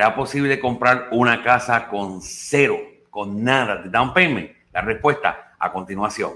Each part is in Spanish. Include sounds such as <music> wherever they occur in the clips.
¿Será posible comprar una casa con cero, con nada de down payment? La respuesta a continuación.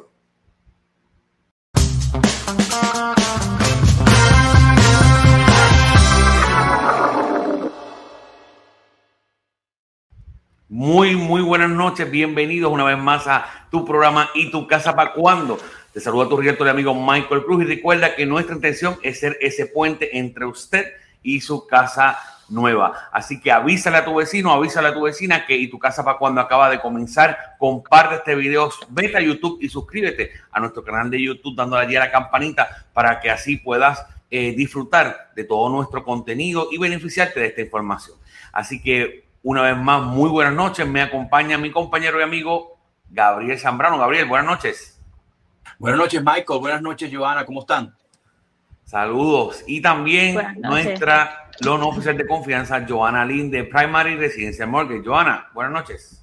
Muy, muy buenas noches. Bienvenidos una vez más a tu programa y tu casa para cuando. Te saluda tu director y amigo Michael Cruz y recuerda que nuestra intención es ser ese puente entre usted y su casa nueva. Así que avísale a tu vecino, avísale a tu vecina que y tu casa para cuando acaba de comenzar. Comparte este video, vete a YouTube y suscríbete a nuestro canal de YouTube dándole allí a la campanita para que así puedas eh, disfrutar de todo nuestro contenido y beneficiarte de esta información. Así que una vez más, muy buenas noches. Me acompaña mi compañero y amigo Gabriel Zambrano. Gabriel, buenas noches. Buenas noches, Michael. Buenas noches, Joana. ¿Cómo están? Saludos. Y también nuestra loan oficial de confianza, Joana Lin, de Primary Residencia Mortgage. Joana, buenas noches.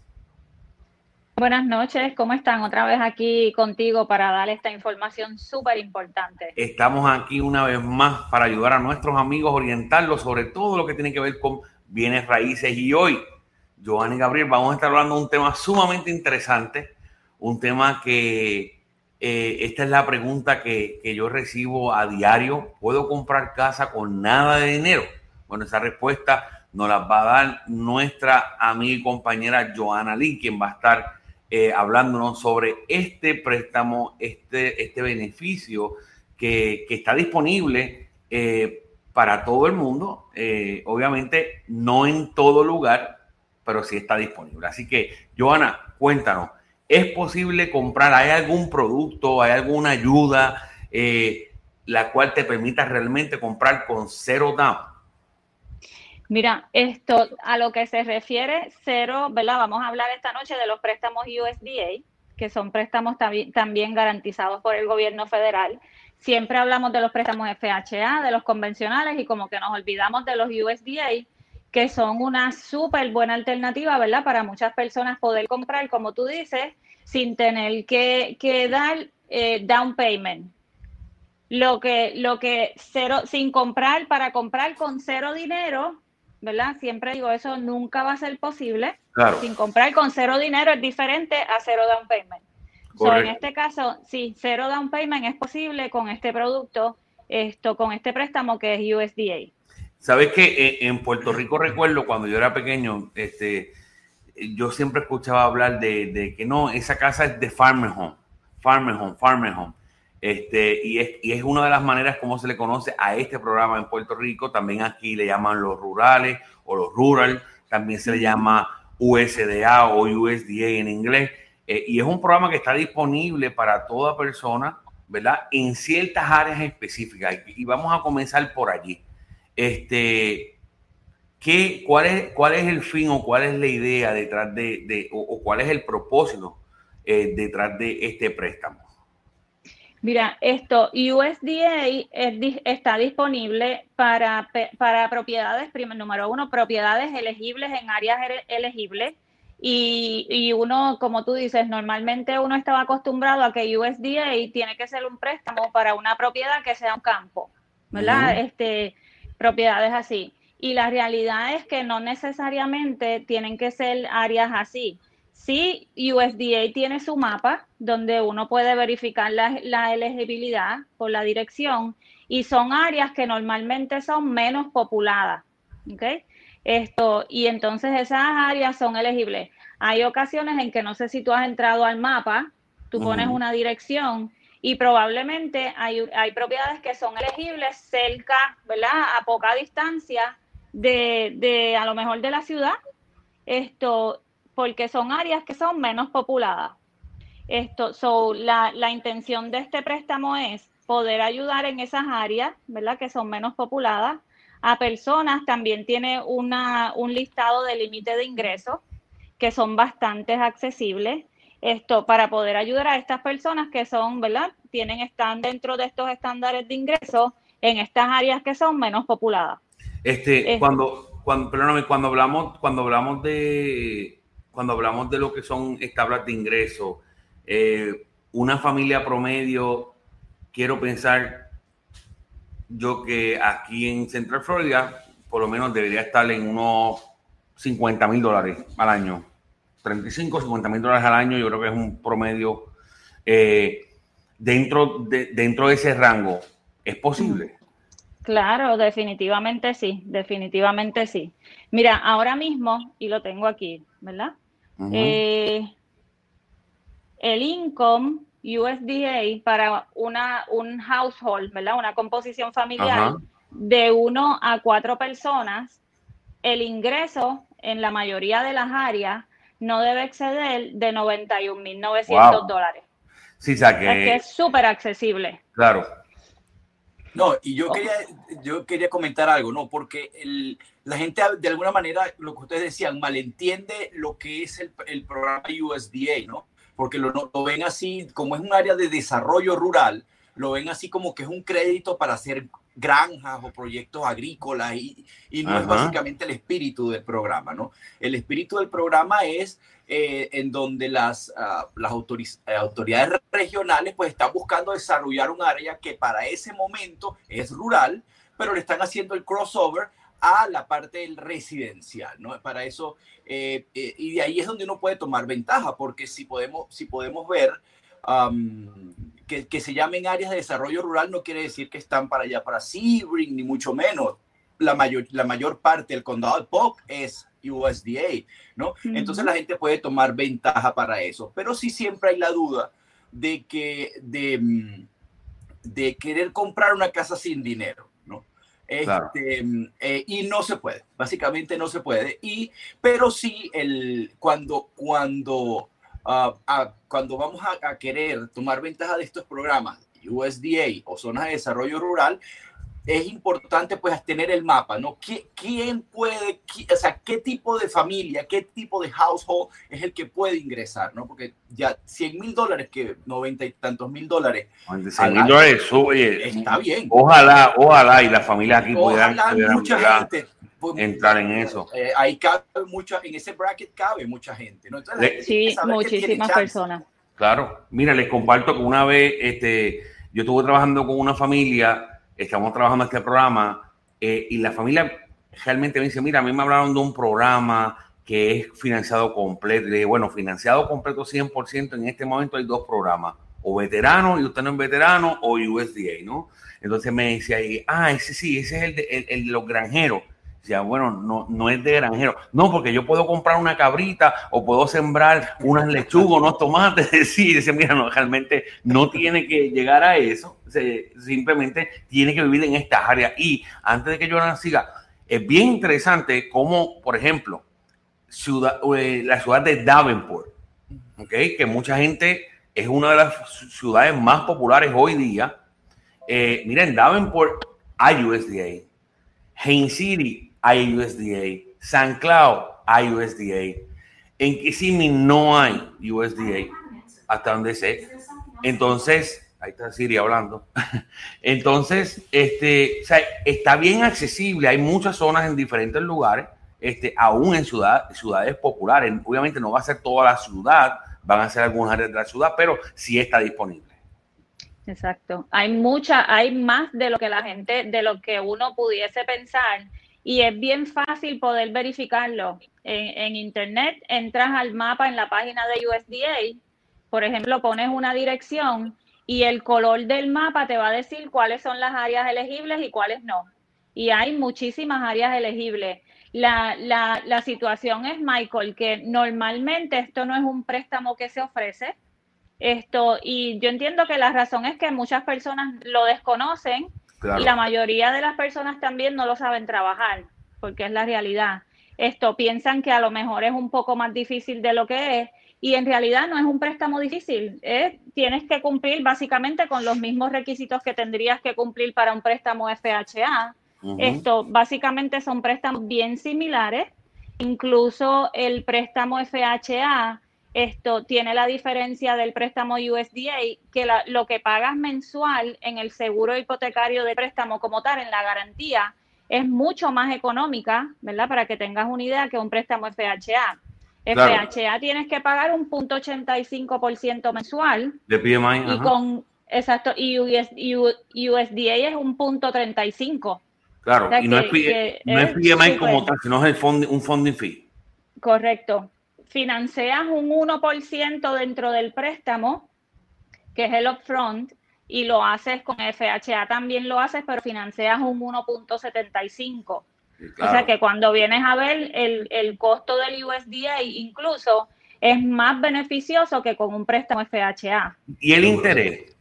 Buenas noches, ¿cómo están? Otra vez aquí contigo para dar esta información súper importante. Estamos aquí una vez más para ayudar a nuestros amigos, orientarlos sobre todo lo que tiene que ver con bienes raíces. Y hoy, Joan y Gabriel, vamos a estar hablando de un tema sumamente interesante, un tema que eh, esta es la pregunta que, que, yo recibo a diario. ¿Puedo comprar casa con nada de dinero? Bueno, esa respuesta nos la va a dar nuestra amiga y compañera Joana Lee, quien va a estar eh, hablándonos sobre este préstamo, este, este beneficio que, que está disponible eh, para todo el mundo. Eh, obviamente, no en todo lugar, pero sí está disponible. Así que, Joana, cuéntanos, ¿es posible comprar? ¿Hay algún producto, hay alguna ayuda eh, la cual te permita realmente comprar con cero down? Mira, esto a lo que se refiere cero, ¿verdad? Vamos a hablar esta noche de los préstamos USDA, que son préstamos también garantizados por el gobierno federal siempre hablamos de los préstamos FHA, de los convencionales y como que nos olvidamos de los USDA, que son una súper buena alternativa, ¿verdad? Para muchas personas poder comprar, como tú dices, sin tener que, dar eh, down payment. Lo que, lo que cero, sin comprar, para comprar con cero dinero, ¿verdad? Siempre digo, eso nunca va a ser posible. Sin comprar con cero dinero es diferente a cero down payment en este caso, sí, cero down payment es posible con este producto, esto, con este préstamo que es USDA. Sabes que en Puerto Rico recuerdo cuando yo era pequeño, este, yo siempre escuchaba hablar de, que no, esa casa es de farmer home, farmer home, farmer home. Este, y, es, y es una de las maneras como se le conoce a este programa en Puerto Rico. También aquí le llaman los rurales o los rural. También se le llama USDA o USDA en inglés. Eh, y es un programa que está disponible para toda persona, ¿verdad? En ciertas áreas específicas. Y vamos a comenzar por allí. Este, ¿qué, cuál, es, ¿Cuál es el fin o cuál es la idea detrás de, o, cuál es el propósito eh, detrás de este préstamo? Mira, esto, USDA está disponible para, para propiedades, primer, número uno, propiedades elegibles en áreas elegibles y, uno, como tú dices, normalmente uno estaba acostumbrado a que USDA tiene que ser un préstamo para una propiedad que sea un campo, ¿verdad? Este, propiedades así. Y la realidad es que no necesariamente tienen que ser áreas así. Sí, USDA tiene su mapa donde uno puede verificar la, la elegibilidad por la dirección y son áreas que normalmente son menos populadas. ¿okay? Esto, y entonces esas áreas son elegibles. Hay ocasiones en que no sé si tú has entrado al mapa, tú pones una dirección y probablemente hay, hay, propiedades que son elegibles cerca, ¿verdad? A poca distancia de, de, a lo mejor de la ciudad, esto, porque son áreas que son menos populadas. Esto, so, la, la intención de este préstamo es poder ayudar en esas áreas, ¿verdad? Que son menos populadas a personas, también tiene una, un listado de límite de ingresos que son bastante accesibles. Esto para poder ayudar a estas personas que son, ¿verdad? Tienen, están dentro de estos estándares de ingresos en estas áreas que son menos populadas. Este, cuando, cuando, perdóname, cuando hablamos, cuando hablamos de, cuando hablamos de lo que son tablas de ingresos, eh, una familia promedio, quiero pensar yo que aquí en Central Florida, por lo menos debería estar en unos 50 mil dólares al año. 35, 50 mil dólares al año, yo creo que es un promedio eh, dentro, de, dentro de ese rango. ¿Es posible? Claro, definitivamente sí, definitivamente sí. Mira, ahora mismo, y lo tengo aquí, ¿verdad? Eh, el income USDA para una, un household, ¿verdad? Una composición familiar de uno a cuatro personas, el ingreso en la mayoría de las áreas no debe exceder de 91.900 dólares. Sí, o sea que... Es que es súper accesible. Claro. No, y yo, quería, yo quería comentar algo, ¿no? Porque el, la gente de alguna manera, lo que ustedes decían, malentiende lo que es el, el programa USDA, ¿no? Porque lo, lo, ven así, como es un área de desarrollo rural, lo ven así como que es un crédito para hacer granjas o proyectos agrícolas y, y no es básicamente el espíritu del programa, ¿no? El espíritu del programa es eh, en donde las, uh, las eh, autoridades regionales pues están buscando desarrollar un área que para ese momento es rural, pero le están haciendo el crossover a la parte del residencial, ¿no? Para eso, eh, eh, y de ahí es donde uno puede tomar ventaja, porque si podemos, si podemos ver um, que, que, se llamen áreas de desarrollo rural, no quiere decir que están para allá, para Sebring, ni mucho menos. La mayor, la mayor parte del condado de Polk es USDA, ¿no? Entonces la gente puede tomar ventaja para eso, pero sí siempre hay la duda de que, de, mm, de querer comprar una casa sin dinero. Este, eh, y no se puede, básicamente no se puede. Y, pero sí, el, cuando, cuando, uh, cuando vamos a, a, querer tomar ventaja de estos programas, USDA o zonas de desarrollo rural, es importante pues tener el mapa, ¿no? ¿Quién puede, o sea, qué tipo de familia, qué tipo de household es el que puede ingresar, ¿no? Porque ya 100 mil dólares, que 90 y tantos mil dólares. 100 mil dólares, oye, está bien. Ojalá, ojalá, y la familia aquí puedan, mucha gente, pues, entrar en eso. Eh, ahí cabe mucha, en ese bracket cabe mucha gente, ¿no? Entonces, sí, muchísimas personas. Claro, mira, les comparto que una vez, este, yo estuve trabajando con una familia estamos trabajando este programa eh, y la familia realmente me dice, mira, a mí me hablaron de un programa que es financiado completo. Y bueno, financiado completo 100%, en este momento hay dos programas, o veterano y usted no es veterano, o USDA, ¿no? Entonces me ahí, ah, ese sí, ese es el de, el, el de los granjeros. Decía, bueno, no, no es de granjero. No, porque yo puedo comprar una cabrita o puedo sembrar unas lechugas, unos tomates. <laughs> Sí, dice, mira, no, realmente no tiene que llegar a eso. Simplemente tiene que vivir en estas áreas. Y antes de que yo siga, es bien interesante cómo, por ejemplo, ciudad, eh, la ciudad de Davenport, ¿okay? que mucha gente es una de las ciudades más populares hoy día. Eh, miren, Davenport hay USDA. Haines City hay USDA. San Cloud hay USDA. En Kissimmee no hay USDA, hasta donde sé. Entonces, ahí está Siri hablando. <laughs> Entonces, este, está bien accesible. Hay muchas zonas en diferentes lugares, este, aún en ciudad, ciudades populares. Obviamente no va a ser toda la ciudad, van a ser algunas áreas de la ciudad, pero sí está disponible. Exacto. Hay mucha, hay más de lo que la gente, de lo que uno pudiese pensar y es bien fácil poder verificarlo. En, internet entras al mapa en la página de USDA, por ejemplo, pones una dirección y el color del mapa te va a decir cuáles son las áreas elegibles y cuáles no. Y hay muchísimas áreas elegibles. La, la, la situación es, Michael, que normalmente esto no es un préstamo que se ofrece. Esto, y yo entiendo que la razón es que muchas personas lo desconocen y la mayoría de las personas también no lo saben trabajar, porque es la realidad. Esto piensan que a lo mejor es un poco más difícil de lo que es, y en realidad no es un préstamo difícil. tienes que cumplir básicamente con los mismos requisitos que tendrías que cumplir para un préstamo FHA. Esto básicamente son préstamos bien similares. Incluso el préstamo FHA esto tiene la diferencia del préstamo USDA, que lo que pagas mensual en el seguro hipotecario de préstamo como tal, en la garantía, es mucho más económica, ¿verdad? Para que tengas una idea que un préstamo FHA. FHA tienes que pagar un punto 85% mensual. De PMI. Y con, exacto, y USDA es un punto 35. Claro, y no, es, PMI como tal, sino es el un funding fee. Correcto. Financias un 1% dentro del préstamo, que es el upfront, y lo haces con FHA también lo haces, pero financias un 1.75. O sea que cuando vienes a ver el, el costo del USDA incluso es más beneficioso que con un préstamo FHA. ¿Y el interés?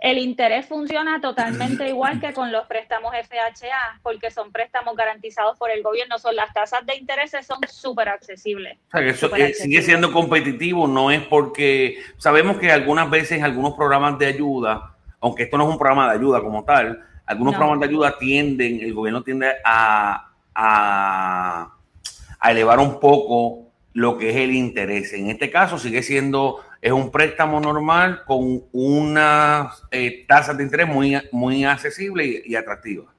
El interés funciona totalmente <clears throat> igual que con los préstamos FHA, porque son préstamos garantizados por el gobierno. Son las tasas de interés son súper accesibles. O sea, que eso eh, sigue siendo competitivo, no es porque sabemos que algunas veces algunos programas de ayuda, aunque esto no es un programa de ayuda como tal, algunos programas de ayuda tienden, el gobierno tiende a, a, a elevar un poco lo que es el interés. En este caso sigue siendo es un préstamo normal con una eh, tasa de interés muy, muy accesible y, atractiva.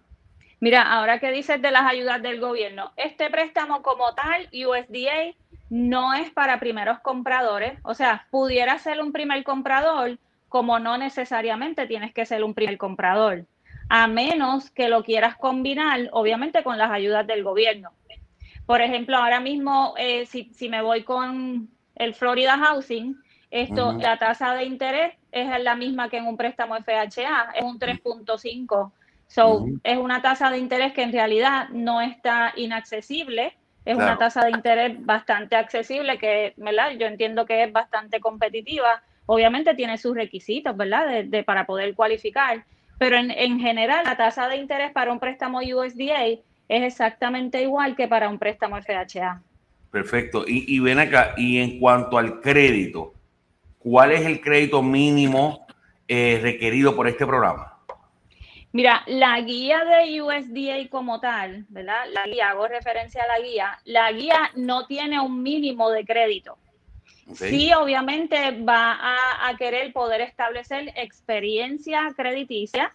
Mira, ahora que dices de las ayudas del gobierno, este préstamo como tal, USDA, no es para primeros compradores. O sea, pudiera ser un primer comprador, como no necesariamente tienes que ser un primer comprador, a menos que lo quieras combinar, obviamente, con las ayudas del gobierno. Por ejemplo, ahora mismo, eh, si, si, me voy con el Florida Housing, esto, la tasa de interés es la misma que en un préstamo FHA, es un 3.5. So, es una tasa de interés que en realidad no está inaccesible, es una tasa de interés bastante accesible que, ¿verdad? Yo entiendo que es bastante competitiva. Obviamente tiene sus requisitos, ¿verdad? De, para poder cualificar, pero en, en general la tasa de interés para un préstamo USDA es exactamente igual que para un préstamo FHA. Perfecto. Y, ven acá, y en cuanto al crédito, ¿cuál es el crédito mínimo eh, requerido por este programa? Mira, la guía de USDA como tal, ¿verdad? La guía, hago referencia a la guía, la guía no tiene un mínimo de crédito. Sí, obviamente va a, a, querer poder establecer experiencia crediticia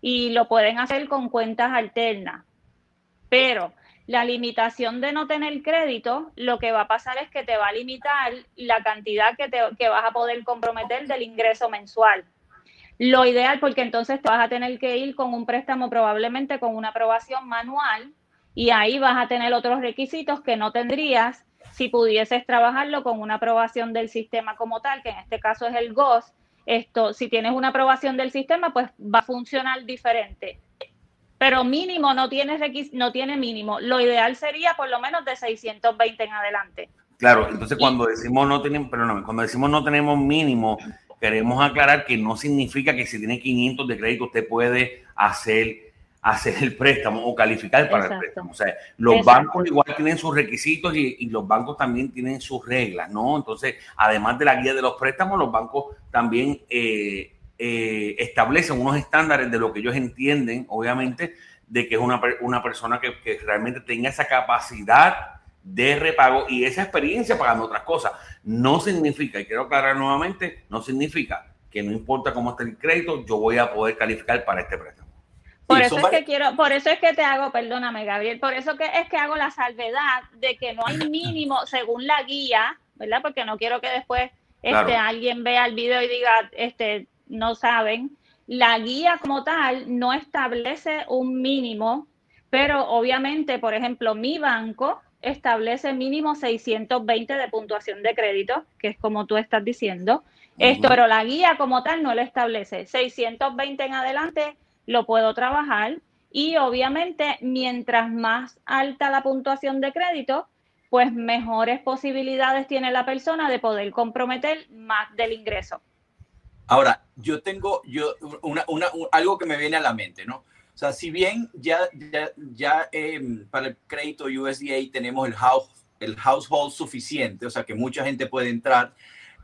y lo pueden hacer con cuentas alternas. Pero la limitación de no tener crédito, lo que va a pasar es que te va a limitar la cantidad que, te, que vas a poder comprometer del ingreso mensual. Lo ideal, porque entonces te vas a tener que ir con un préstamo probablemente con una aprobación manual y ahí vas a tener otros requisitos que no tendrías si pudieses trabajarlo con una aprobación del sistema como tal, que en este caso es el GOS. Esto, si tienes una aprobación del sistema, pues va a funcionar diferente pero mínimo no tiene, no tiene mínimo. Lo ideal sería por lo menos de 620 en adelante. Claro, entonces cuando decimos no tenemos, perdóname, cuando decimos no tenemos mínimo, queremos aclarar que no significa que si tiene 500 de crédito usted puede hacer hacer el préstamo o calificar para el préstamo. O sea, los bancos igual tienen sus requisitos y, los bancos también tienen sus reglas, ¿no? Entonces, además de la guía de los préstamos, los bancos también eh, eh, establecen unos estándares de lo que ellos entienden, obviamente, de que es una, una persona que, que, realmente tenga esa capacidad de repago y esa experiencia pagando otras cosas. No significa, y quiero aclarar nuevamente, no significa que no importa cómo esté el crédito, yo voy a poder calificar para este préstamo. Por eso es que quiero, por eso es que te hago, perdóname Gabriel, por eso que es que hago la salvedad de que no hay mínimo <laughs> según la guía, ¿verdad? Porque no quiero que después este, alguien vea el video y diga, este, no saben, la guía como tal no establece un mínimo, pero obviamente, por ejemplo, mi banco establece mínimo 620 de puntuación de crédito, que es como tú estás diciendo. Esto, pero la guía como tal no lo establece. 620 en adelante lo puedo trabajar y obviamente mientras más alta la puntuación de crédito, pues mejores posibilidades tiene la persona de poder comprometer más del ingreso. Ahora, yo tengo yo, una, una, algo que me viene a la mente, ¿no? O sea, si bien ya, ya, ya em, para el crédito USDA tenemos el, house, el household suficiente, o sea, que mucha gente puede entrar,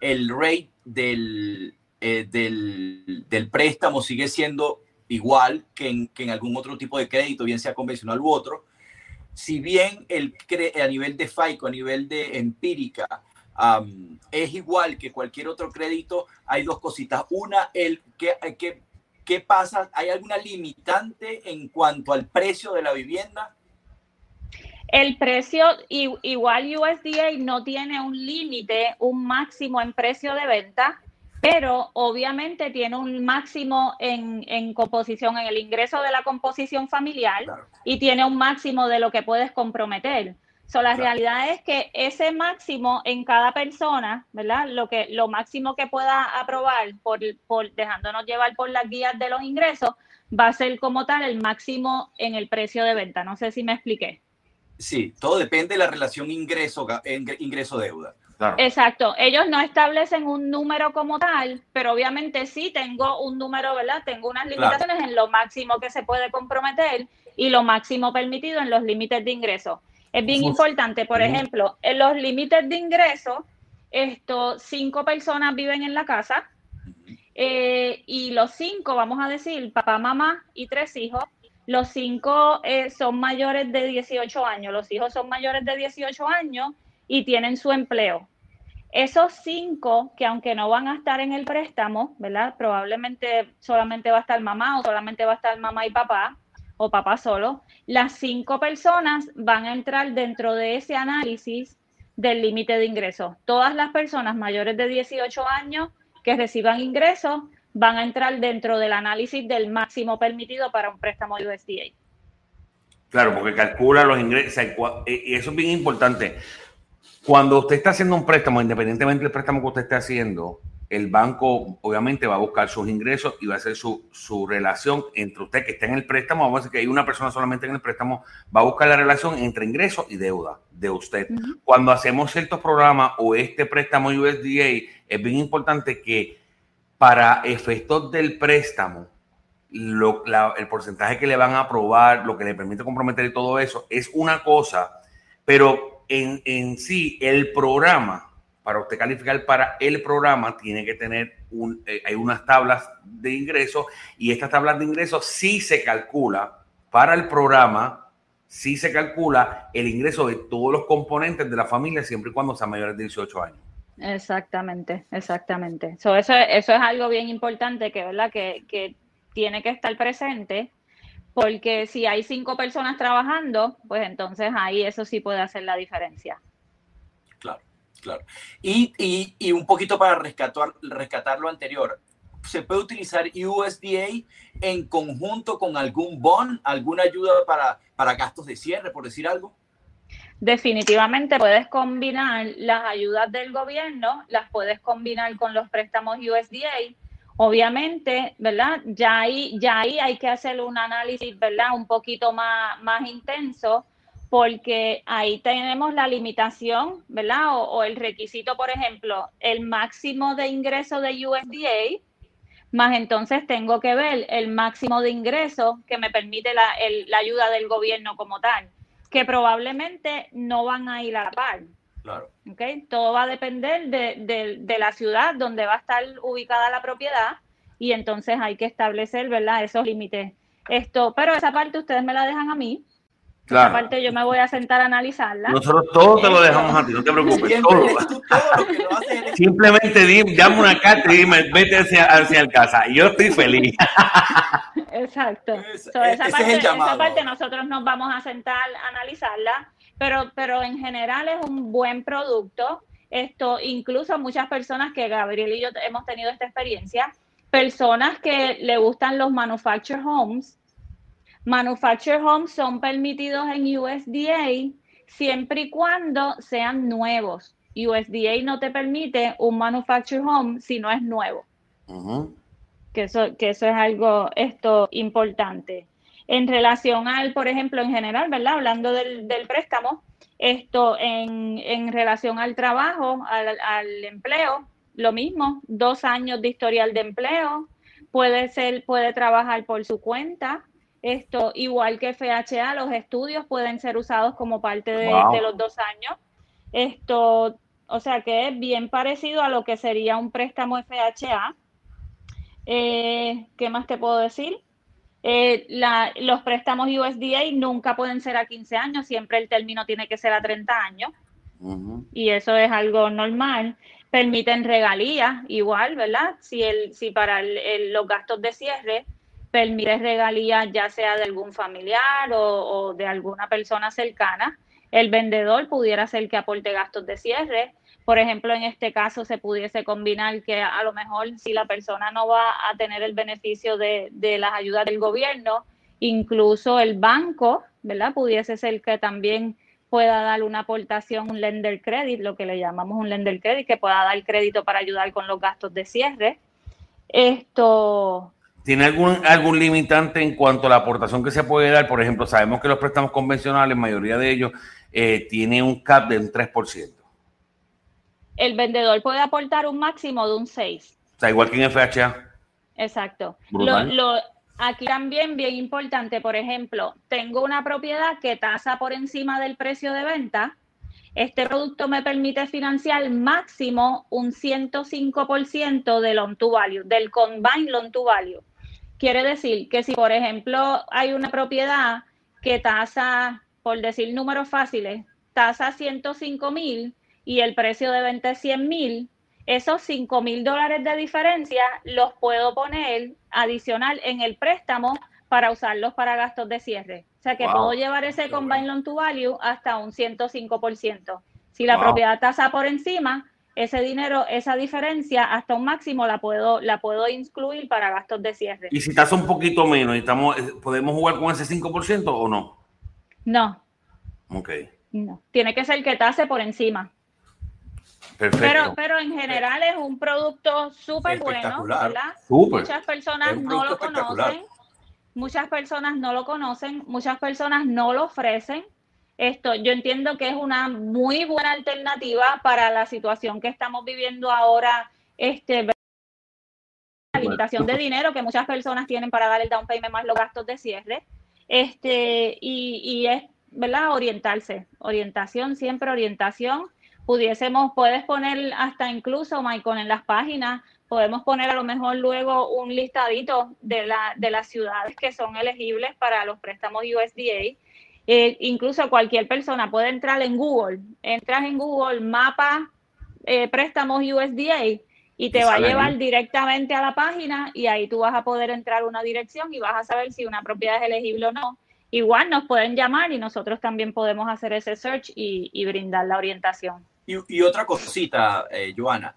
el rate del, eh, del, del, préstamo sigue siendo igual que en, que en, algún otro tipo de crédito, bien sea convencional u otro. Si bien el, a nivel de FICO, a nivel de empírica, es igual que cualquier otro crédito, hay dos cositas. Una, el que, que, ¿qué pasa? ¿Hay alguna limitante en cuanto al precio de la vivienda? El precio, igual USDA no tiene un límite, un máximo en precio de venta, pero obviamente tiene un máximo en, en composición, en el ingreso de la composición familiar y tiene un máximo de lo que puedes comprometer. So, la realidad es que ese máximo en cada persona, ¿verdad? Lo que lo máximo que pueda aprobar por, por dejándonos llevar por las guías de los ingresos va a ser como tal el máximo en el precio de venta. No sé si me expliqué. Sí, todo depende de la relación ingreso ingreso deuda. Exacto. Ellos no establecen un número como tal, pero obviamente sí tengo un número, ¿verdad? Tengo unas limitaciones en lo máximo que se puede comprometer y lo máximo permitido en los límites de ingreso. Es bien importante, por ejemplo, en los límites de ingreso, esto, cinco personas viven en la casa eh, y los cinco, vamos a decir, papá, mamá y tres hijos, los cinco eh, son mayores de 18 años, los hijos son mayores de 18 años y tienen su empleo. Esos cinco, que aunque no van a estar en el préstamo, ¿verdad? Probablemente solamente va a estar mamá o solamente va a estar mamá y papá, o papá solo, las cinco personas van a entrar dentro de ese análisis del límite de ingresos. Todas las personas mayores de 18 años que reciban ingresos van a entrar dentro del análisis del máximo permitido para un préstamo USDA. Claro, porque calcula los ingresos, y eso es bien importante. Cuando usted está haciendo un préstamo, independientemente del préstamo que usted esté haciendo, el banco obviamente va a buscar sus ingresos y va a hacer su, relación entre usted que está en el préstamo, vamos a decir que hay una persona solamente en el préstamo, va a buscar la relación entre ingresos y deuda de usted. Cuando hacemos ciertos programas o este préstamo USDA, es bien importante que para efectos del préstamo, el porcentaje que le van a aprobar, lo que le permite comprometer y todo eso, es una cosa, pero en, en sí el programa para usted calificar para el programa, tiene que tener un, eh, hay unas tablas de ingresos y estas tablas de ingresos sí se calcula para el programa, sí se calcula el ingreso de todos los componentes de la familia siempre y cuando sean mayores de 18 años. Exactamente, exactamente. eso, eso es algo bien importante que, ¿verdad? Que, que tiene que estar presente porque si hay cinco personas trabajando, pues entonces ahí eso sí puede hacer la diferencia. Claro. Y, un poquito para rescatar, rescatar lo anterior, ¿se puede utilizar USDA en conjunto con algún bond, alguna ayuda para, para gastos de cierre, por decir algo? Definitivamente puedes combinar las ayudas del gobierno, las puedes combinar con los préstamos USDA. Obviamente, ¿verdad? Ya ahí, ya ahí hay que hacer un análisis, ¿verdad? Un poquito más, más intenso porque ahí tenemos la limitación, ¿verdad? O, el requisito, por ejemplo, el máximo de ingreso de USDA, más entonces tengo que ver el máximo de ingreso que me permite la, la ayuda del gobierno como tal, que probablemente no van a ir a la par. Claro. ¿okay? Todo va a depender de, de la ciudad donde va a estar ubicada la propiedad y entonces hay que establecer, ¿verdad? Esos límites. Esto, pero esa parte ustedes me la dejan a mí Claro. Aparte, yo me voy a sentar a analizarla. Nosotros todos te lo dejamos a ti, no te preocupes. Todo. Simplemente di, llama una carta y dime, vete hacia, hacia el casa. Y yo estoy feliz. Exacto. esa, parte, esa, parte, nosotros nos vamos a sentar a analizarla, pero, pero en general es un buen producto. Esto, incluso muchas personas que Gabriel y yo hemos tenido esta experiencia, personas que le gustan los manufactured homes, Manufactured homes son permitidos en USDA siempre y cuando sean nuevos. USDA no te permite un manufactured home si no es nuevo. que, eso, que eso es algo esto importante. En relación al, por ejemplo, en general, ¿verdad? Hablando del, préstamo, esto en, en, relación al trabajo, al, al empleo, lo mismo, dos años de historial de empleo, puede ser, puede trabajar por su cuenta, esto, igual que FHA, los estudios pueden ser usados como parte de, los dos años. Esto, o sea que es bien parecido a lo que sería un préstamo FHA. Eh, ¿Qué más te puedo decir? Eh, los préstamos USDA nunca pueden ser a 15 años, siempre el término tiene que ser a 30 años. Y eso es algo normal. Permiten regalías, igual, ¿verdad? Si, el, si para los gastos de cierre permite regalías ya sea de algún familiar o, de alguna persona cercana. El vendedor pudiera ser que aporte gastos de cierre. Por ejemplo, en este caso se pudiese combinar que a lo mejor si la persona no va a tener el beneficio de, de las ayudas del gobierno, incluso el banco, ¿verdad? Pudiese ser que también pueda dar una aportación, un lender credit, lo que le llamamos un lender credit, que pueda dar crédito para ayudar con los gastos de cierre. Esto. ¿Tiene algún, algún limitante en cuanto a la aportación que se puede dar? Por ejemplo, sabemos que los préstamos convencionales, la mayoría de ellos, eh, tiene un cap de un 3%. El vendedor puede aportar un máximo de un 6%. O sea, igual que en FHA. Exacto. Lo, aquí también bien importante, por ejemplo, tengo una propiedad que tasa por encima del precio de venta. Este producto me permite financiar máximo un 105% del loan to value, del combined loan to value. Quiere decir que si, por ejemplo, hay una propiedad que tasa, por decir números fáciles, tasa 105 mil y el precio de venta es 100 mil, esos 5 mil dólares de diferencia los puedo poner adicional en el préstamo para usarlos para gastos de cierre. O sea que puedo llevar ese combine loan to value hasta un 105%. Si la propiedad tasa por encima, ese dinero, esa diferencia hasta un máximo la puedo, la puedo incluir para gastos de cierre. Y si tasa un poquito menos, estamos, eh, ¿podemos jugar con ese 5% o no? No. Ok. No. Tiene que ser que tase por encima. Pero, pero en general es un producto súper bueno, ¿verdad? Muchas personas no lo conocen, muchas personas no lo conocen, muchas personas no lo ofrecen. Esto, yo entiendo que es una muy buena alternativa para la situación que estamos viviendo ahora, este, la limitación de dinero que muchas personas tienen para dar el down payment más los gastos de cierre. Este, y, y es, ¿verdad? Orientarse, orientación, siempre orientación pudiésemos, puedes poner hasta incluso, Michael, en las páginas, podemos poner a lo mejor luego un listadito de, la, de las ciudades que son elegibles para los préstamos USDA. Eh, incluso cualquier persona puede entrar en Google, entras en Google, mapa eh, préstamos USDA y te va a llevar directamente a la página y ahí tú vas a poder entrar una dirección y vas a saber si una propiedad es elegible o no. Igual nos pueden llamar y nosotros también podemos hacer ese search y brindar la orientación. Y, otra cosita, eh, Joana,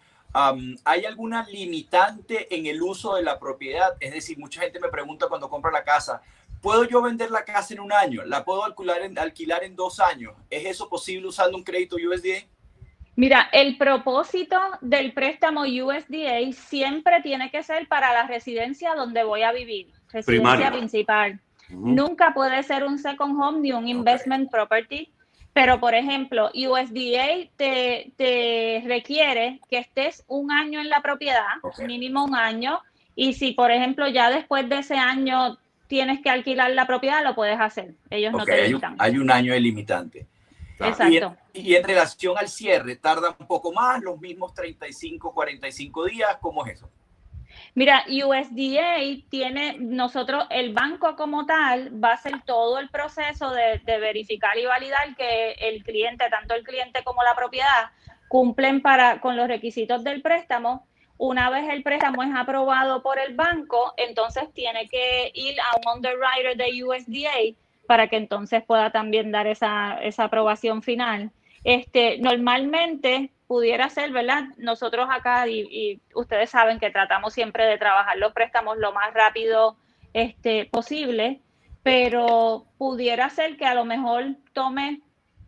¿hay alguna limitante en el uso de la propiedad? Es decir, mucha gente me pregunta cuando compra la casa, ¿puedo yo vender la casa en un año? ¿La puedo alquilar en, alquilar en dos años? ¿Es eso posible usando un crédito USDA? Mira, el propósito del préstamo USDA siempre tiene que ser para la residencia donde voy a vivir, residencia principal. Nunca puede ser un second home ni un investment property pero, por ejemplo, USDA te, requiere que estés un año en la propiedad, mínimo un año, y si, por ejemplo, ya después de ese año tienes que alquilar la propiedad, lo puedes hacer. Ellos no te limitan. Hay, un año de limitante. Exacto. Y en, relación al cierre, ¿tarda un poco más, los mismos 35, 45 días? ¿Cómo es eso? Mira, USDA tiene, nosotros, el banco como tal, va a hacer todo el proceso de, verificar y validar que el cliente, tanto el cliente como la propiedad, cumplen para, con los requisitos del préstamo. Una vez el préstamo es aprobado por el banco, entonces tiene que ir a un underwriter de USDA para que entonces pueda también dar esa, esa aprobación final. Este, normalmente pudiera ser, ¿verdad? Nosotros acá, y, ustedes saben que tratamos siempre de trabajar los préstamos lo más rápido este, posible, pero pudiera ser que a lo mejor tome,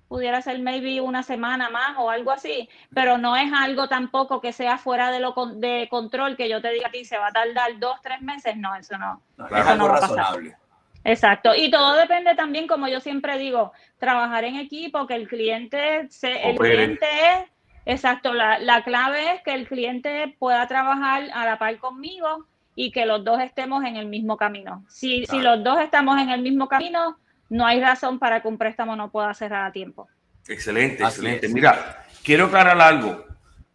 pudiera ser maybe una semana más o algo así, pero no es algo tampoco que sea fuera de lo de control, que yo te diga a ti se va a tardar dos, tres meses, no, eso no. eso no va razonable. A pasar. Exacto, y todo depende también, como yo siempre digo, trabajar en equipo, que el cliente, se, el cliente es Exacto, la, la, clave es que el cliente pueda trabajar a la par conmigo y que los dos estemos en el mismo camino. Si, si los dos estamos en el mismo camino, no hay razón para que un préstamo no pueda cerrar a tiempo. Excelente, excelente. Mira, quiero aclarar algo.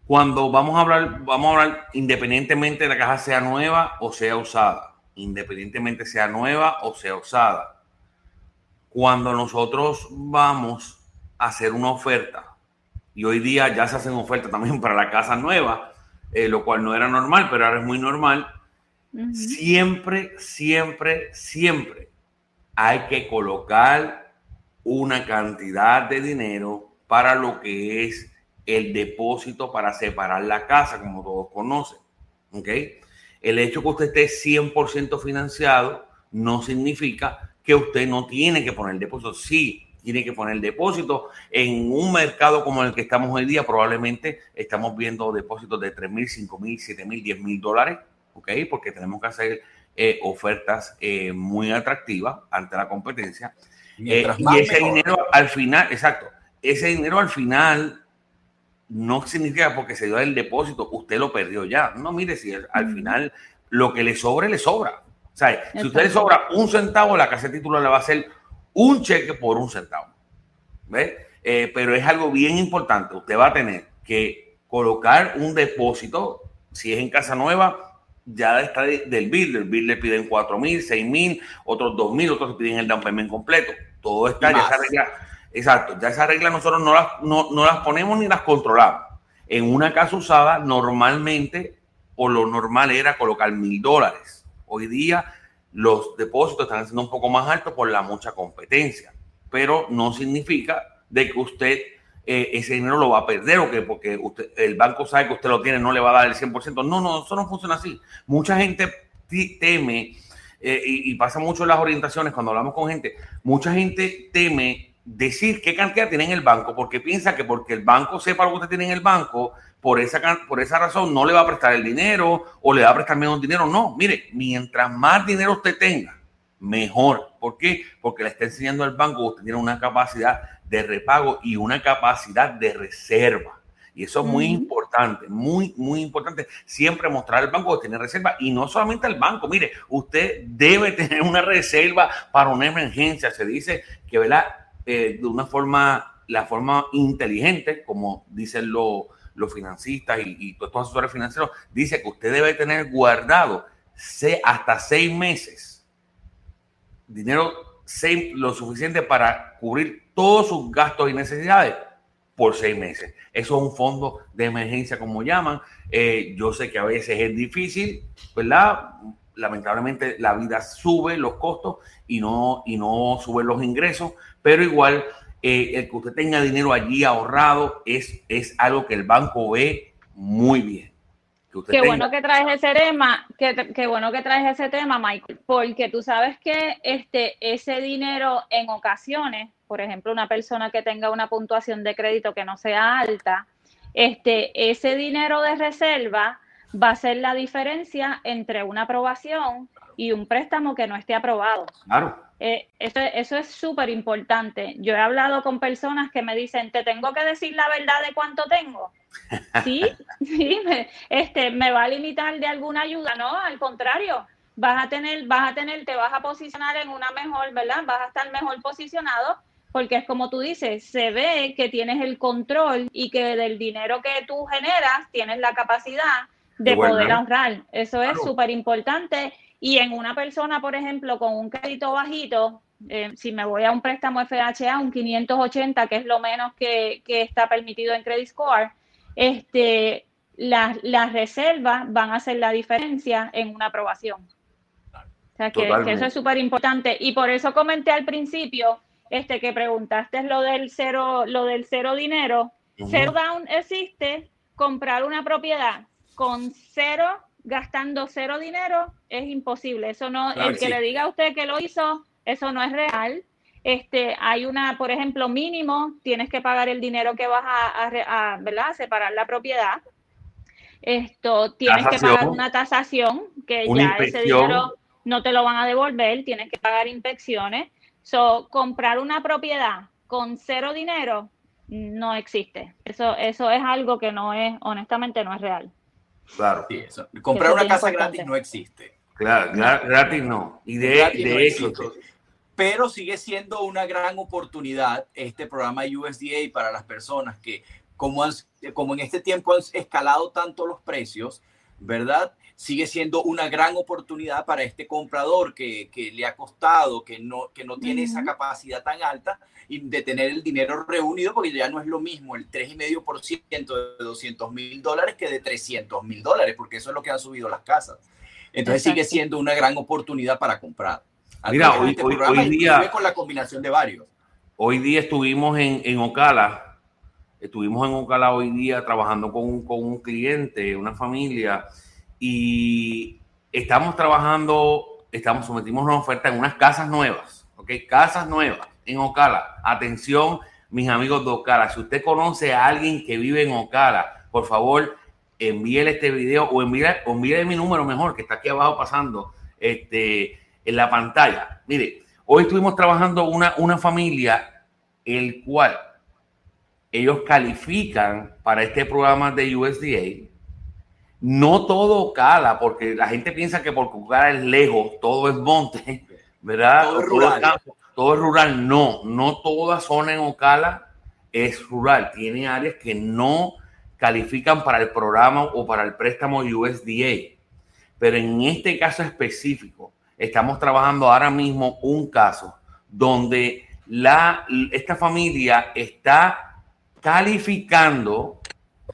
Cuando vamos a hablar, vamos a hablar independientemente de la caja sea nueva o sea usada, independientemente sea nueva o sea usada. Cuando nosotros vamos a hacer una oferta y hoy día ya se hacen ofertas también para la casa nueva, eh, lo cual no era normal, pero ahora es muy normal. Siempre, siempre, siempre hay que colocar una cantidad de dinero para lo que es el depósito para separar la casa, como todos conocen. ¿Ok? El hecho que usted esté 100% financiado no significa que usted no tiene que poner depósito. Sí, tiene que poner depósito. En un mercado como el que estamos hoy día, probablemente estamos viendo depósitos de 3 mil, 5 mil, 7 mil, 10 mil dólares, ¿ok? Porque tenemos que hacer eh, ofertas eh, muy atractivas ante la competencia. Eh, y ese dinero al final, exacto, ese dinero al final no significa porque se dio el depósito, usted lo perdió ya. No, mire, si al final lo que le sobre, le sobra. O sea, si usted le sobra un centavo, la casa de título le va a hacer un cheque por un centavo. ¿Ve? pero es algo bien importante. Usted va a tener que colocar un depósito, si es en casa nueva, ya está del bill. El le piden 4 mil, 6 mil, otros 2 mil, otros piden el down payment completo. Todo está, ya esa regla, exacto, ya esa regla nosotros no las, no, no las ponemos ni las controlamos. En una casa usada, normalmente, o lo normal era colocar mil dólares. Hoy día, los depósitos están siendo un poco más altos por la mucha competencia, pero no significa de que usted eh, ese dinero lo va a perder o que porque usted, el banco sabe que usted lo tiene, no le va a dar el 100%. No, no, eso no funciona así. Mucha gente teme, eh, y, pasa mucho en las orientaciones cuando hablamos con gente, mucha gente teme decir qué cantidad tiene en el banco porque piensa que porque el banco sepa lo que usted tiene en el banco, por esa, por esa razón no le va a prestar el dinero o le va a prestar menos dinero. No, mire, mientras más dinero usted tenga, mejor. ¿Por qué? Porque le está enseñando al banco usted tiene una capacidad de repago y una capacidad de reserva. Y eso es muy importante, muy, muy importante. Siempre mostrar al banco que tiene reserva y no solamente al banco. Mire, usted debe <laughs> tener una reserva para una emergencia. Se dice que, ¿verdad? Eh, de una forma, la forma inteligente, como dicen los, los financistas y, y, todos estos asesores financieros, dice que usted debe tener guardado hasta seis meses dinero lo suficiente para cubrir todos sus gastos y necesidades por seis meses. Eso es un fondo de emergencia, como llaman. Eh, yo sé que a veces es difícil, ¿verdad? Lamentablemente la vida sube los costos y no, y no suben los ingresos, pero igual eh, el que usted tenga dinero allí ahorrado es, es algo que el banco ve muy bien. Qué bueno que traes ese tema, qué, bueno que traes ese tema, Michael, porque tú sabes que este, ese dinero en ocasiones, por ejemplo, una persona que tenga una puntuación de crédito que no sea alta, este, ese dinero de reserva va a ser la diferencia entre una aprobación y un préstamo que no esté aprobado. Claro. Eh, eso, eso es súper importante. Yo he hablado con personas que me dicen, te tengo que decir la verdad de cuánto tengo. <laughs> Sí, sí, me, este, me va a limitar de alguna ayuda, no, al contrario, vas a tener, vas a tener, te vas a posicionar en una mejor, ¿verdad? Vas a estar mejor posicionado porque es como tú dices, se ve que tienes el control y que del dinero que tú generas tienes la capacidad de poder ahorrar. Eso es súper importante. Y en una persona, por ejemplo, con un crédito bajito, eh, si me voy a un préstamo FHA, un 580, que es lo menos que, que está permitido en Credit Score, este, las, las reservas van a hacer la diferencia en una aprobación. O sea, que, eso es súper importante. Y por eso comenté al principio este, que preguntaste lo del cero, lo del cero dinero. Cero down existe, comprar una propiedad con cero, gastando cero dinero, es imposible. Eso no, el que le diga a usted que lo hizo, eso no es real este, hay una, por ejemplo, mínimo, tienes que pagar el dinero que vas a, ¿verdad? separar la propiedad. Esto, tienes que pagar una tasación, que ya ese dinero no te lo van a devolver, tienes que pagar inspecciones. So, comprar una propiedad con cero dinero no existe. Eso, eso es algo que no es, honestamente, no es real. Claro. Comprar una casa gratis no existe. Claro, gratis no. Y de, de hecho, pero sigue siendo una gran oportunidad este programa USDA para las personas que, como, como en este tiempo han escalado tanto los precios, ¿verdad? Sigue siendo una gran oportunidad para este comprador que, que le ha costado, que no, que no tiene esa capacidad tan alta de tener el dinero reunido, porque ya no es lo mismo el 3,5% de 200 mil dólares que de 300 mil dólares, porque eso es lo que han subido las casas. Entonces sigue siendo una gran oportunidad para comprar. Mira, hoy, día. Con la combinación de varios. Hoy día estuvimos en, en Ocala. Estuvimos en Ocala hoy día trabajando con, con un cliente, una familia, y estamos trabajando, estamos sometimos una oferta en unas casas nuevas, ¿ok? Casas nuevas. en Ocala. Atención, mis amigos de Ocala. Si usted conoce a alguien que vive en Ocala, por favor, envíele este video o envíele, mi número mejor, que está aquí abajo pasando este, en la pantalla. Mire, hoy estuvimos trabajando una, una familia, el cual ellos califican para este programa de USDA. No todo cala, porque la gente piensa que por Ocala es lejos, todo es monte, <laughs> ¿verdad? Todo es rural. Todo es rural. No, no toda zona en Ocala es rural. Tiene áreas que no califican para el programa o para el préstamo USDA. Pero en este caso específico, estamos trabajando ahora mismo un caso donde la, esta familia está calificando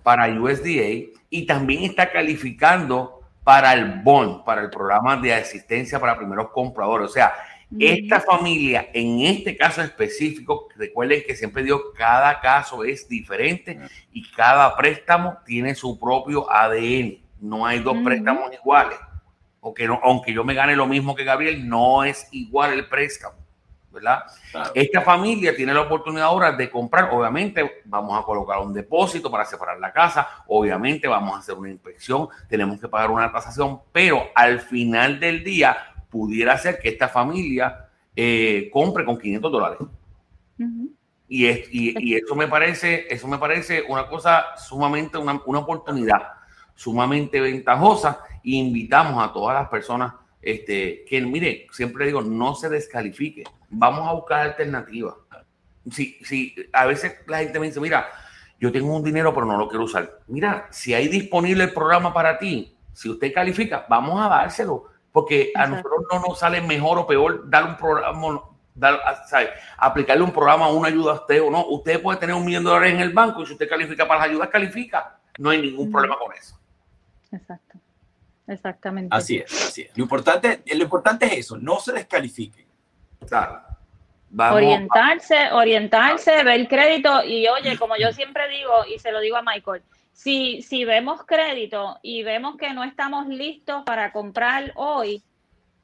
para USDA y también está calificando para el bond, para el programa de asistencia para primeros compradores. O sea, esta familia, en este caso específico, recuerden que siempre digo, cada caso es diferente y cada préstamo tiene su propio ADN. No hay dos préstamos iguales. Porque no, aunque yo me gane lo mismo que Gabriel, no es igual el préstamo. ¿Verdad? Esta familia tiene la oportunidad ahora de comprar, obviamente vamos a colocar un depósito para separar la casa, obviamente vamos a hacer una inspección, tenemos que pagar una tasación, pero al final del día pudiera ser que esta familia eh, compre con 500 dólares. y, es, y, eso me parece, eso me parece una cosa sumamente, una, una oportunidad sumamente ventajosa. Invitamos a todas las personas este, que, mire, siempre digo, no se descalifique. Vamos a buscar alternativas. Si, si a veces la gente me dice, mira, yo tengo un dinero, pero no lo quiero usar. Mira, si hay disponible el programa para ti, si usted califica, vamos a dárselo porque a nosotros no nos sale mejor o peor dar un programa, dar, aplicarle un programa una ayuda a usted o no. Usted puede tener un millón de dólares en el banco y si usted califica para las ayudas, califica. No hay ningún problema con eso. Exacto. Exactamente. Así es, así es. Lo importante, lo importante es eso, no se descalifique. Claro. orientarse, orientarse, ver el crédito y oye, como yo siempre digo y se lo digo a Michael, si, si vemos crédito y vemos que no estamos listos para comprar hoy,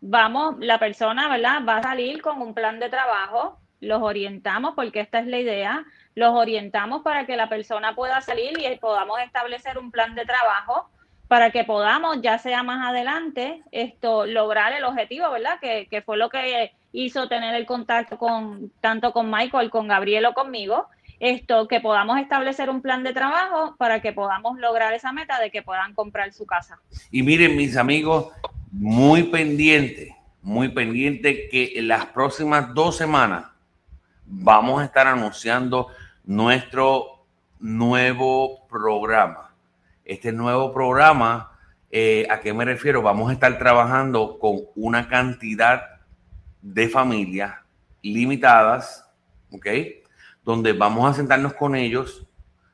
vamos, la persona, ¿verdad? Va a salir con un plan de trabajo, los orientamos porque esta es la idea, los orientamos para que la persona pueda salir y podamos establecer un plan de trabajo para que podamos, ya sea más adelante, esto lograr el objetivo, ¿verdad? Que, que fue lo que hizo tener el contacto con tanto con Michael, con Gabriel o conmigo, esto, que podamos establecer un plan de trabajo para que podamos lograr esa meta de que puedan comprar su casa. Y miren, mis amigos, muy pendiente, muy pendiente que en las próximas dos semanas vamos a estar anunciando nuestro nuevo programa. Este nuevo programa, eh, ¿a qué me refiero? Vamos a estar trabajando con una cantidad de familias limitadas, ¿ok? donde vamos a sentarnos con ellos,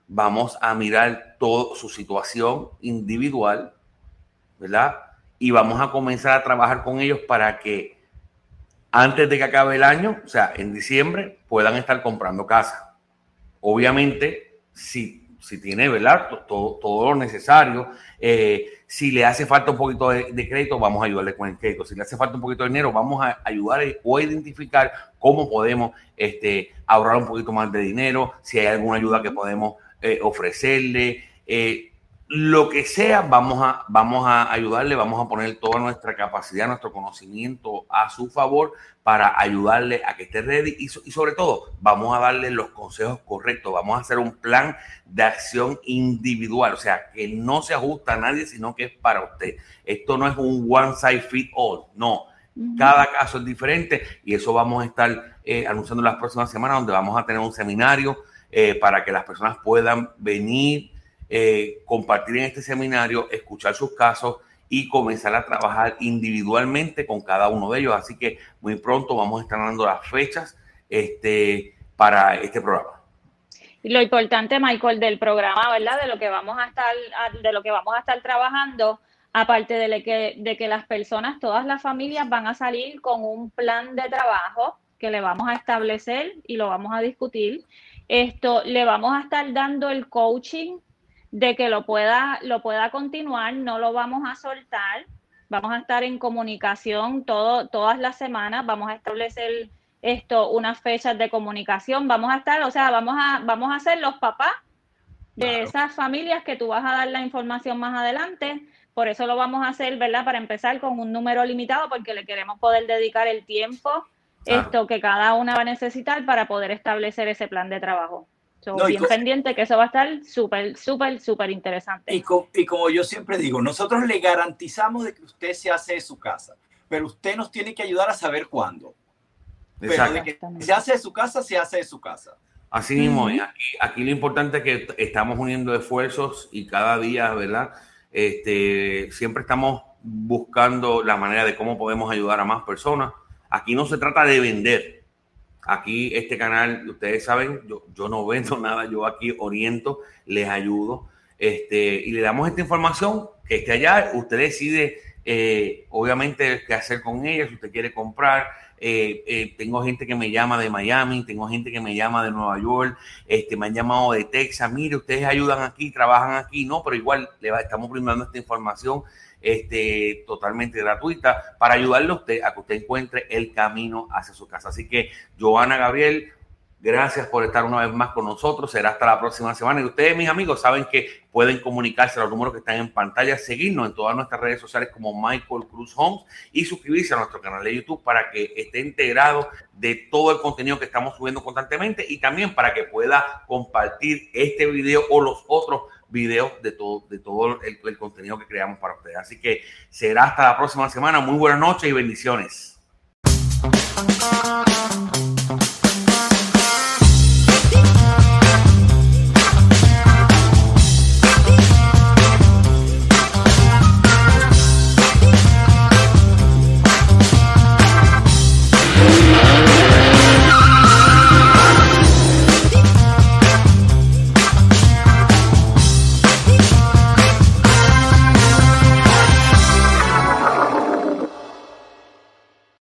vamos a mirar toda su situación individual, ¿verdad? Y vamos a comenzar a trabajar con ellos para que antes de que acabe el año, o sea, en diciembre, puedan estar comprando casa. Obviamente, si si tiene, ¿verdad? Todo, todo lo necesario. Eh, si le hace falta un poquito de, crédito, vamos a ayudarle con el crédito. Si le hace falta un poquito de dinero, vamos a ayudar o identificar cómo podemos este, ahorrar un poquito más de dinero, si hay alguna ayuda que podemos eh, ofrecerle. Eh, lo que sea, vamos a, vamos a ayudarle, vamos a poner toda nuestra capacidad, nuestro conocimiento a su favor para ayudarle a que esté ready y, y, sobre todo vamos a darle los consejos correctos, vamos a hacer un plan de acción individual, o sea, que no se ajusta a nadie, sino que es para usted. Esto no es un one size fit all, no. Cada caso es diferente y eso vamos a estar eh, anunciando las próximas semanas donde vamos a tener un seminario eh, para que las personas puedan venir eh, compartir en este seminario, escuchar sus casos y comenzar a trabajar individualmente con cada uno de ellos. Así que muy pronto vamos a estar dando las fechas este, para este programa. lo importante, Michael, del programa, ¿verdad? De lo que vamos a estar, de lo que vamos a estar trabajando, aparte de que, de que las personas, todas las familias van a salir con un plan de trabajo que le vamos a establecer y lo vamos a discutir. Esto le vamos a estar dando el coaching de que lo pueda, lo pueda continuar, no lo vamos a soltar, vamos a estar en comunicación todo, todas las semanas, vamos a establecer esto, unas fechas de comunicación. Vamos a estar, o sea, vamos a, vamos a ser los papás de esas familias que tú vas a dar la información más adelante. Por eso lo vamos a hacer, ¿verdad? Para empezar con un número limitado, porque le queremos poder dedicar el tiempo esto que cada una va a necesitar para poder establecer ese plan de trabajo. Bien pendiente que eso va a estar súper, súper, súper interesante. Y, y, como yo siempre digo, nosotros le garantizamos de que usted se hace de su casa, pero usted nos tiene que ayudar a saber cuándo. Pero de que se hace de su casa, se hace de su casa. Así mismo, aquí, aquí lo importante es que estamos uniendo esfuerzos y cada día, ¿verdad? Este, siempre estamos buscando la manera de cómo podemos ayudar a más personas. Aquí no se trata de vender. Aquí este canal, ustedes saben, yo, yo no vendo <laughs> nada, yo aquí oriento, les ayudo este, y le damos esta información que esté allá. Usted decide, eh, obviamente, qué hacer con ella, si usted quiere comprar eh, eh, tengo gente que me llama de Miami, tengo gente que me llama de Nueva York, este, me han llamado de Texas, mire, ustedes ayudan aquí, trabajan aquí, no, pero igual le estamos brindando esta información este, totalmente gratuita para ayudarle a usted a que usted encuentre el camino hacia su casa. Así que, Joana Gabriel, Gracias por estar una vez más con nosotros. Será hasta la próxima semana. Y ustedes, mis amigos, saben que pueden comunicarse a los números que están en pantalla, seguirnos en todas nuestras redes sociales como Michael Cruz Homes y suscribirse a nuestro canal de YouTube para que esté integrado de todo el contenido que estamos subiendo constantemente y también para que pueda compartir este video o los otros videos de todo, de todo el, el contenido que creamos para ustedes. Así que será hasta la próxima semana. Muy buenas noches y bendiciones.